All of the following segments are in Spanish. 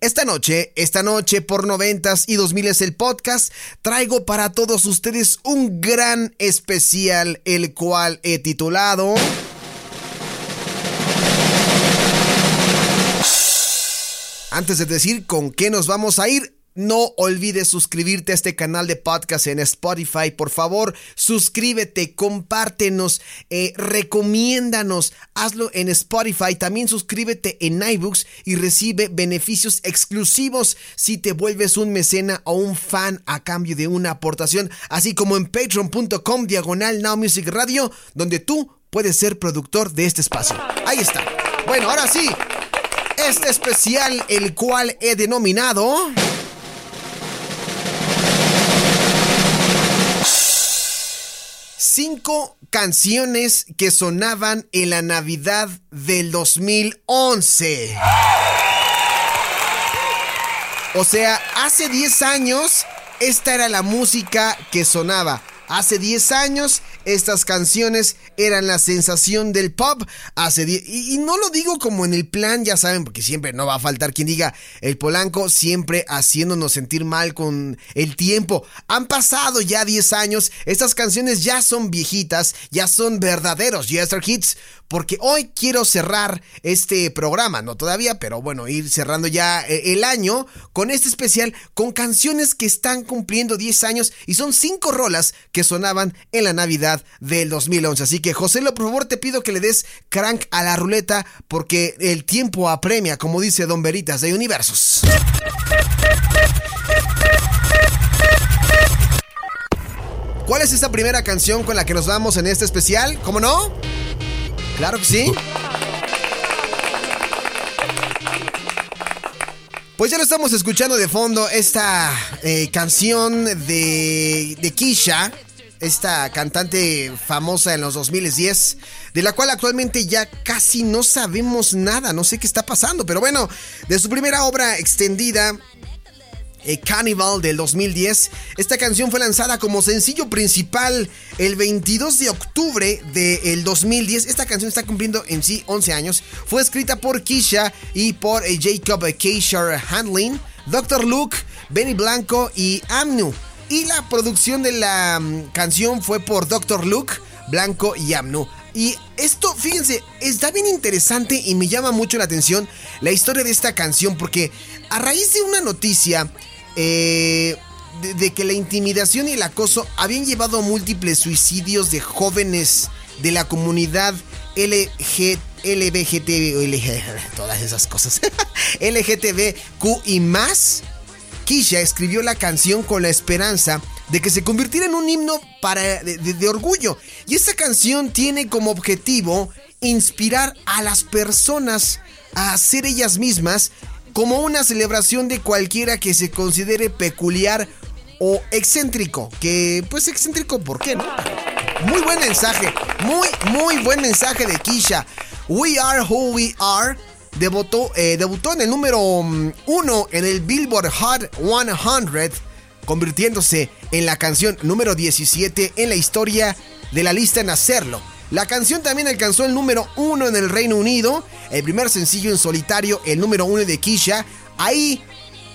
esta noche, esta noche por noventas y dos miles el podcast, traigo para todos ustedes un gran especial, el cual he titulado... Antes de decir con qué nos vamos a ir, no olvides suscribirte a este canal de podcast en Spotify. Por favor, suscríbete, compártenos, eh, recomiéndanos, hazlo en Spotify. También suscríbete en iBooks y recibe beneficios exclusivos si te vuelves un mecena o un fan a cambio de una aportación, así como en patreon.com diagonal Now Music Radio, donde tú puedes ser productor de este espacio. Ahí está. Bueno, ahora sí, este especial, el cual he denominado... cinco canciones que sonaban en la Navidad del 2011. O sea, hace 10 años esta era la música que sonaba. Hace 10 años estas canciones eran la sensación del pop. Hace y, y, no lo digo como en el plan, ya saben, porque siempre no va a faltar quien diga el Polanco, siempre haciéndonos sentir mal con el tiempo. Han pasado ya 10 años, estas canciones ya son viejitas, ya son verdaderos Yester Hits, porque hoy quiero cerrar este programa, no todavía, pero bueno, ir cerrando ya eh, el año con este especial con canciones que están cumpliendo 10 años y son 5 rolas que sonaban en la Navidad del 2011. Así que José, lo por favor te pido que le des crank a la ruleta porque el tiempo apremia, como dice Don Veritas de Universos. ¿Cuál es esta primera canción con la que nos vamos en este especial? ¿Cómo no? Claro que sí. Pues ya lo estamos escuchando de fondo, esta eh, canción de, de Kisha, esta cantante famosa en los 2010, de la cual actualmente ya casi no sabemos nada, no sé qué está pasando, pero bueno, de su primera obra extendida, eh, Carnival del 2010. Esta canción fue lanzada como sencillo principal el 22 de octubre del 2010. Esta canción está cumpliendo en sí 11 años. Fue escrita por Kisha y por eh, Jacob Keisher Handling, Dr. Luke, Benny Blanco y Amnu. Y la producción de la um, canción fue por Dr. Luke, Blanco y Amnu. Y esto, fíjense, está bien interesante y me llama mucho la atención la historia de esta canción porque a raíz de una noticia eh, de, que la intimidación y el acoso habían llevado a múltiples suicidios de jóvenes de la comunidad LG, LBGT, todas esas cosas, LGTBQ y más. Kisha escribió la canción con la esperanza de que se convirtiera en un himno para, de orgullo. Y esta canción tiene como objetivo inspirar a las personas a ser ellas mismas como una celebración de cualquiera que se considere peculiar o excéntrico. Que pues excéntrico, ¿por qué no? Muy buen mensaje, muy, muy buen mensaje de Kisha. We Are Who We Are debutó, eh, debutó en el número 1 mm, en el Billboard Hot 100, convirtiéndose en la canción número 17 en la historia de la lista en hacerlo. La canción también alcanzó el número uno en el Reino Unido, el primer sencillo en solitario, el número uno de Kisha. Ahí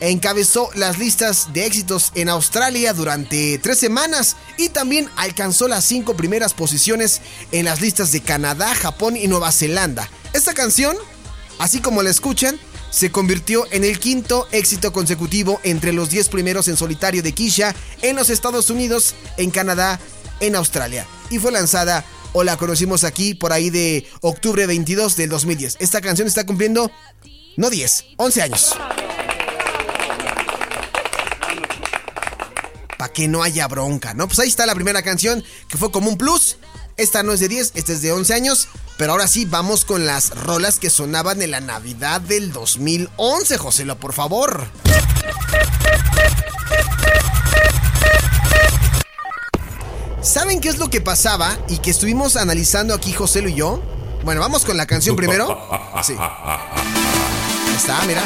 encabezó las listas de éxitos en Australia durante tres semanas y también alcanzó las cinco primeras posiciones en las listas de Canadá, Japón y Nueva Zelanda. Esta canción, así como la escuchan, se convirtió en el quinto éxito consecutivo entre los diez primeros en solitario de Kisha en los Estados Unidos, en Canadá, en Australia y fue lanzada o la conocimos aquí por ahí de octubre 22 del 2010. Esta canción está cumpliendo, no 10, 11 años. Para que no haya bronca, ¿no? Pues ahí está la primera canción que fue como un plus. Esta no es de 10, esta es de 11 años. Pero ahora sí, vamos con las rolas que sonaban en la Navidad del 2011, Joselo, por favor. ¿Saben qué es lo que pasaba y que estuvimos analizando aquí Joselo y yo? Bueno, vamos con la canción primero. Sí. está, mira.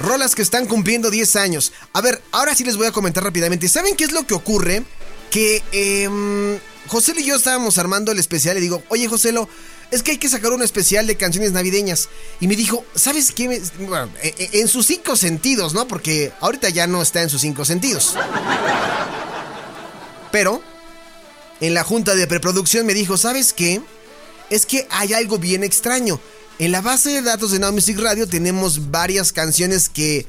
Rolas que están cumpliendo 10 años. A ver, ahora sí les voy a comentar rápidamente. ¿Saben qué es lo que ocurre? Que eh, José y yo estábamos armando el especial y digo, oye Joselo, es que hay que sacar un especial de canciones navideñas. Y me dijo, ¿sabes qué? Bueno, e, e, en sus cinco sentidos, ¿no? Porque ahorita ya no está en sus cinco sentidos. Pero, en la junta de preproducción me dijo, ¿sabes qué? Es que hay algo bien extraño. En la base de datos de Now Music Radio tenemos varias canciones que eh,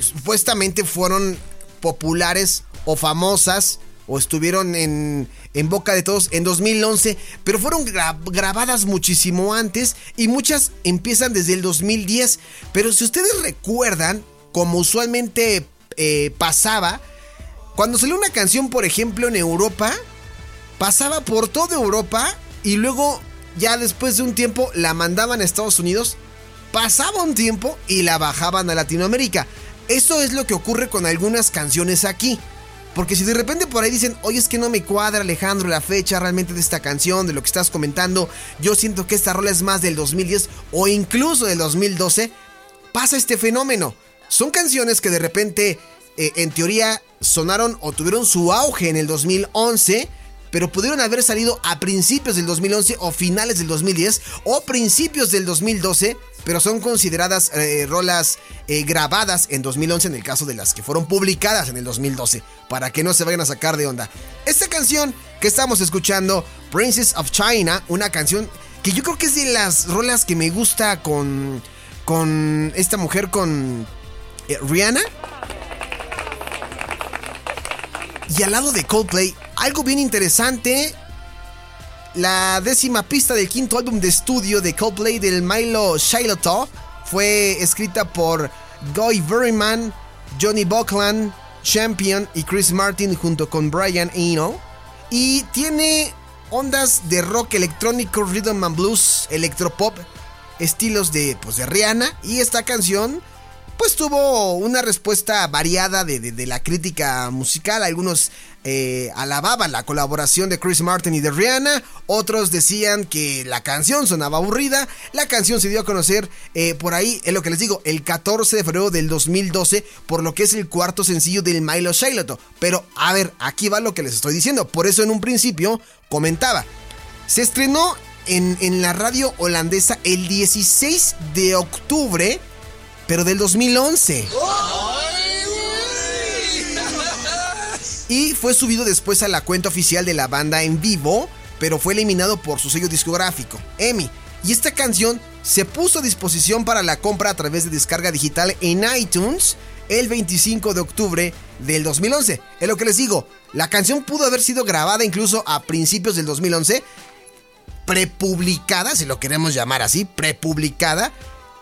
supuestamente fueron populares o famosas estuvieron en, en, boca de todos en 2011, pero fueron grabadas muchísimo antes y muchas empiezan desde el 2010. Pero si ustedes recuerdan, como usualmente eh, pasaba, cuando salió una canción, por ejemplo, en Europa, pasaba por toda Europa y luego ya después de un tiempo la mandaban a Estados Unidos, pasaba un tiempo y la bajaban a Latinoamérica. Eso es lo que ocurre con algunas canciones aquí. Porque si de repente por ahí dicen, oye, es que no me cuadra Alejandro la fecha realmente de esta canción, de lo que estás comentando, yo siento que esta rola es más del 2010 o incluso del 2012, pasa este fenómeno. Son canciones que de repente, eh, en teoría, sonaron o tuvieron su auge en el 2011 pero pudieron haber salido a principios del 2011 o finales del 2010 o principios del 2012, pero son consideradas eh, rolas eh, grabadas en 2011 en el caso de las que fueron publicadas en el 2012, para que no se vayan a sacar de onda. Esta canción que estamos escuchando, Princess of China, una canción que yo creo que es de las rolas que me gusta con, con esta mujer, con eh, Rihanna. Y al lado de Coldplay, algo bien interesante. La décima pista del quinto álbum de estudio de Coldplay del Milo Shiloh fue escrita por Guy Berryman, Johnny Buckland, Champion y Chris Martin junto con Brian Eno. Y tiene ondas de rock electrónico, rhythm and blues, electropop, estilos de, pues, de Rihanna. Y esta canción pues tuvo una respuesta variada de, la crítica musical. Algunos eh, alababan la colaboración de Chris Martin y de Rihanna, otros decían que la canción sonaba aburrida. La canción se dio a conocer eh, por ahí, es lo que les digo, el 14 de febrero del 2012, por lo que es el cuarto sencillo del Milo Shiloh. Pero a ver, aquí va lo que les estoy diciendo. Por eso en un principio comentaba. Se estrenó en, en la radio holandesa el 16 de octubre pero del 2011. Y fue subido después a la cuenta oficial de la banda en vivo, pero fue eliminado por su sello discográfico, EMI. Y esta canción se puso a disposición para la compra a través de descarga digital en iTunes el 25 de octubre del 2011. Es lo que les digo, la canción pudo haber sido grabada incluso a principios del 2011, prepublicada, si lo queremos llamar así, prepublicada,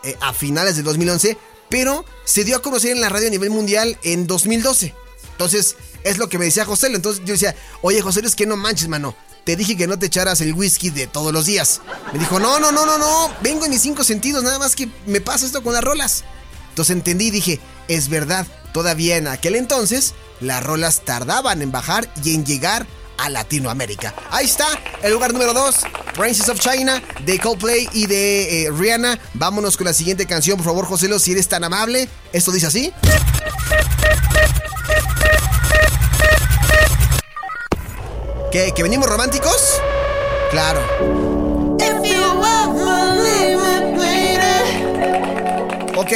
eh, a finales del 2011, pero se dio a conocer en la radio a nivel mundial en 2012. Entonces, es lo que me decía José. Entonces yo decía, oye José, es que no manches, mano. Te dije que no te echaras el whisky de todos los días. Me dijo, no, no, no, no, no. Vengo en mis cinco sentidos, nada más que me pasa esto con las rolas. Entonces entendí y dije, es verdad, todavía en aquel entonces las rolas tardaban en bajar y en llegar a Latinoamérica. Ahí está, el lugar número 2, Princess of China, de Coldplay y de eh, Rihanna. Vámonos con la siguiente canción, por favor, José, si eres tan amable. Esto dice así. ¿Qué? ¿Que venimos románticos? Claro. Ok,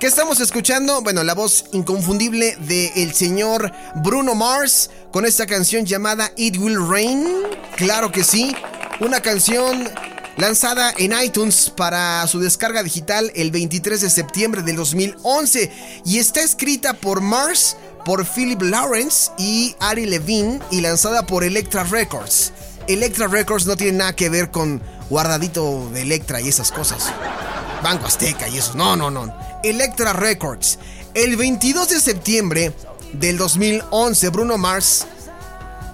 ¿Qué estamos escuchando? Bueno, la voz inconfundible del el señor Bruno Mars con esta canción llamada It Will Rain. Claro que sí, una canción lanzada en iTunes para su descarga digital el 23 de septiembre del 2011 y está escrita por Mars, por Philip Lawrence y Ari Levine y lanzada por Electra Records. Electra Records no tiene nada que ver con guardadito de Electra y esas cosas. Banco Azteca y eso. No, no, no. Electra Records. El 22 de septiembre del 2011, Bruno Mars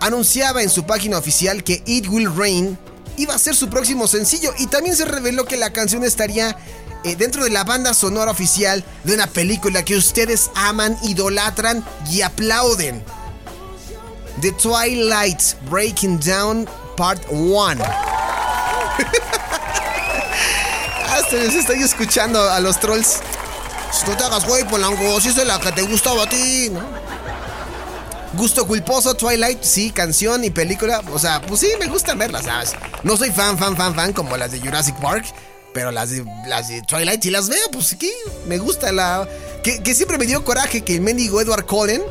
anunciaba en su página oficial que It Will Rain iba a ser su próximo sencillo y también se reveló que la canción estaría eh, dentro de la banda sonora oficial de una película que ustedes aman, idolatran y aplauden. The Twilight Breaking Down Part 1. Hasta les estoy escuchando a los trolls. No te hagas güey, Polanco, si es la que te gustaba a ti. Gusto culposo, Twilight, sí, canción y película. O sea, pues sí, me gusta verlas, ¿sabes? No soy fan, fan, fan, fan como las de Jurassic Park. Pero las de, las de Twilight sí las veo, pues sí, me gusta la... Que, siempre me dio coraje que el mendigo Edward Cullen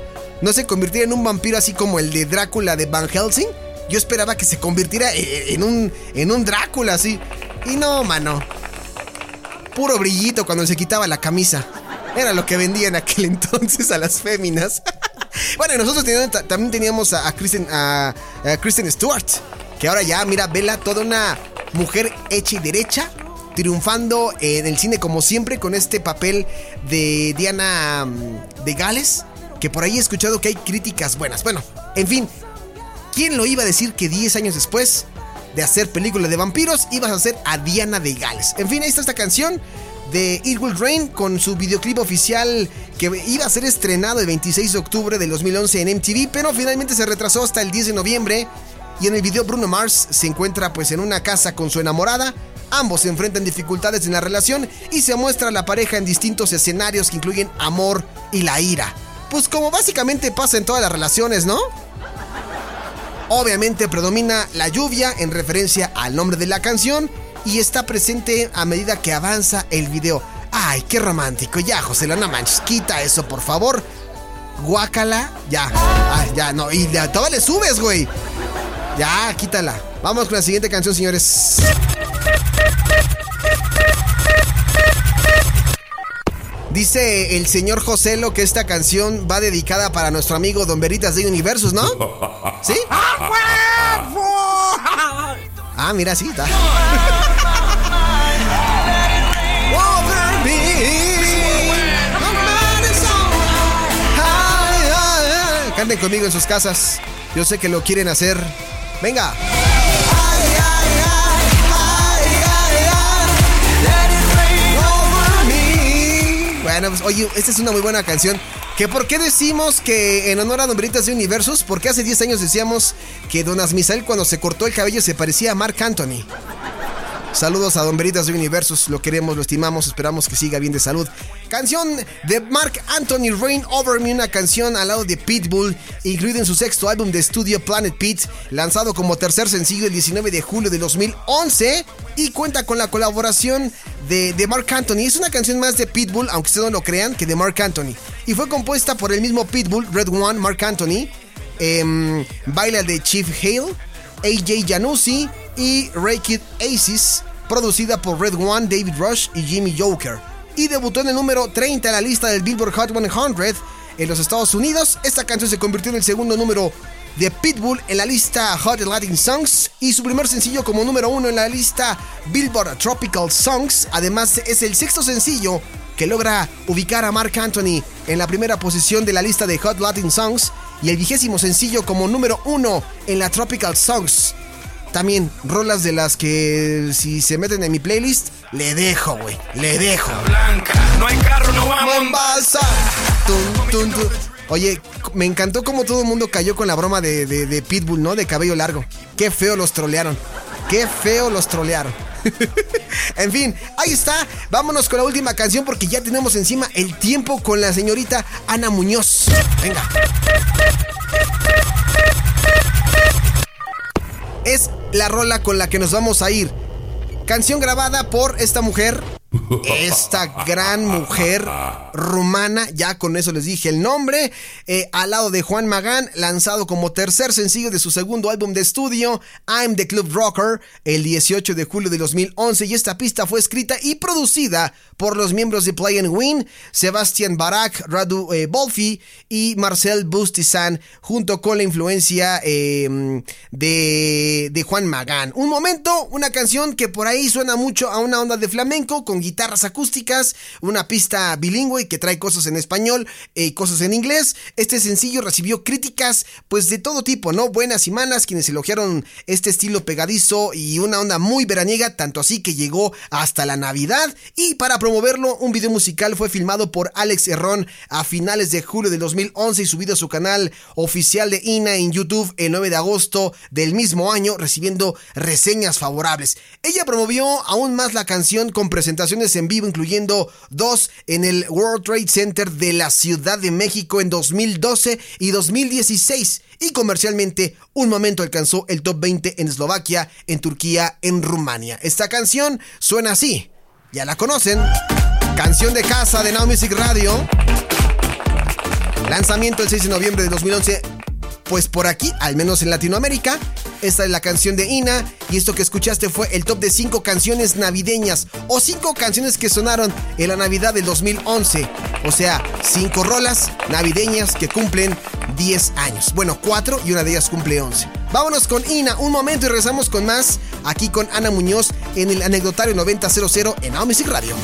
no se convirtiera en un vampiro así como el de Drácula de Van Helsing. Yo esperaba que se convirtiera e, e, en un, en un Drácula así. Y no, mano. Puro brillito cuando se quitaba la camisa. Era lo que vendía en aquel entonces a las féminas. bueno, nosotros también teníamos a, Kristen, a, Kristen Stewart. Que ahora ya, mira, vela, toda una mujer hecha y derecha. Triunfando en el cine como siempre con este papel de Diana mm, de Gales. Que por ahí he escuchado que hay críticas buenas. Bueno, en fin. ¿Quién lo iba a decir que 10 años después de hacer películas de vampiros ibas a hacer a Diana de Gales? En fin, ahí está esta canción de It Will Rain con su videoclip oficial que iba a ser estrenado el 26 de octubre del 2011 en MTV, pero finalmente se retrasó hasta el 10 de noviembre. Y en el video Bruno Mars se encuentra pues en una casa con su enamorada. Ambos se enfrentan dificultades en la relación y se muestra la pareja en distintos escenarios que incluyen amor y la ira. Pues como básicamente pasa en todas las relaciones, ¿no? Obviamente predomina la lluvia en referencia al nombre de la canción y está presente a medida que avanza el video. Ay, qué romántico. Ya, José Lana Manches, quita eso, por favor. Guácala, ya. Ya, no. Y ya, todavía le subes, güey. Ya, quítala. Vamos con la siguiente canción, señores. Dice el señor Joselo que esta canción va dedicada para nuestro amigo Don Veritas de Universos, ¿no? ¿Sí? Ah, mira, sí, está. Canten conmigo en sus casas. Yo sé que lo quieren hacer. Venga. Pues oye, esta es una muy buena canción. ¿Que ¿Por qué decimos que en honor a Nombritas de Universos? Porque hace 10 años decíamos que Don Asmisael cuando se cortó el cabello se parecía a Mark Anthony. Saludos a Don Veritas de Universos, lo queremos, lo estimamos, esperamos que siga bien de salud. Canción de Mark Anthony Rain Over Me, una canción al lado de Pitbull, incluida en su sexto álbum de estudio Planet Pit, lanzado como tercer sencillo el 19 de julio de 2011 y cuenta con la colaboración de, Mark Anthony. Es una canción más de Pitbull, aunque ustedes no lo crean, que de Mark Anthony. Y fue compuesta por el mismo Pitbull, Red One, Mark Anthony, eh, baila de Chief Hale, AJ Januzzi y Kid Aces, producida por Red One, David Rush y Jimmy Joker. Y debutó en el número 30 en la lista del Billboard Hot 100 en los Estados Unidos. Esta canción se convirtió en el segundo número de Pitbull en la lista Hot Latin Songs y su primer sencillo como número uno en la lista Billboard Tropical Songs. Además, es el sexto sencillo que logra ubicar a Mark Anthony en la primera posición de la lista de Hot Latin Songs y el vigésimo sencillo como número uno en la Tropical Songs. También rolas de las que si se meten en mi playlist, le dejo, güey. Le dejo. no hay carro, no vamos. Oye, me encantó cómo todo el mundo cayó con la broma de, de, Pitbull, ¿no? De cabello largo. Qué feo los trolearon. Qué feo los trolearon. en fin, ahí está. Vámonos con la última canción porque ya tenemos encima el tiempo con la señorita Ana Muñoz. Venga es la rola con la que nos vamos a ir. Canción grabada por esta mujer esta gran mujer rumana, ya con eso les dije el nombre, eh, al lado de Juan Magán, lanzado como tercer sencillo de su segundo álbum de estudio, I'm the Club Rocker, el 18 de julio de 2011, y esta pista fue escrita y producida por los miembros de Play and Win, Sebastián Barak, Radu eh, Bolfi y Marcel Bustizan, junto con la influencia em, de, de Juan Magán. Un momento, una canción que por ahí suena mucho a una onda de flamenco, con guitarra guitarras acústicas, una pista bilingüe que trae cosas en español y cosas en inglés. Este sencillo recibió críticas pues de todo tipo, ¿no? Buenas y malas, quienes elogiaron este estilo pegadizo y una onda muy veraniega, tanto así que llegó hasta la Navidad. Y para promoverlo, un video musical fue filmado por Alex Herrón a finales de julio de 2011 y subido a su canal oficial de INA en YouTube el 9 de agosto del mismo año, recibiendo reseñas favorables. Ella promovió aún más la canción con presentaciones en vivo, incluyendo dos en el World Trade Center de la Ciudad de México en 2012 y 2016. Y comercialmente, un momento alcanzó el top 20 en Eslovaquia, en Turquía, en Rumania. Esta canción suena así. Ya la conocen. Canción de casa de Now Music Radio. Lanzamiento el 6 de noviembre de 2011 pues por aquí, al menos en Latinoamérica, esta es la canción de Ina y esto que escuchaste fue el top de 5 canciones navideñas o 5 canciones que sonaron en la Navidad del 2011. O sea, 5 rolas navideñas que cumplen 10 años. Bueno, 4 y una de ellas cumple 11. Vámonos con Ina, un momento y regresamos con más aquí con Ana Muñoz en el anecdotario 9000 en Now Radio.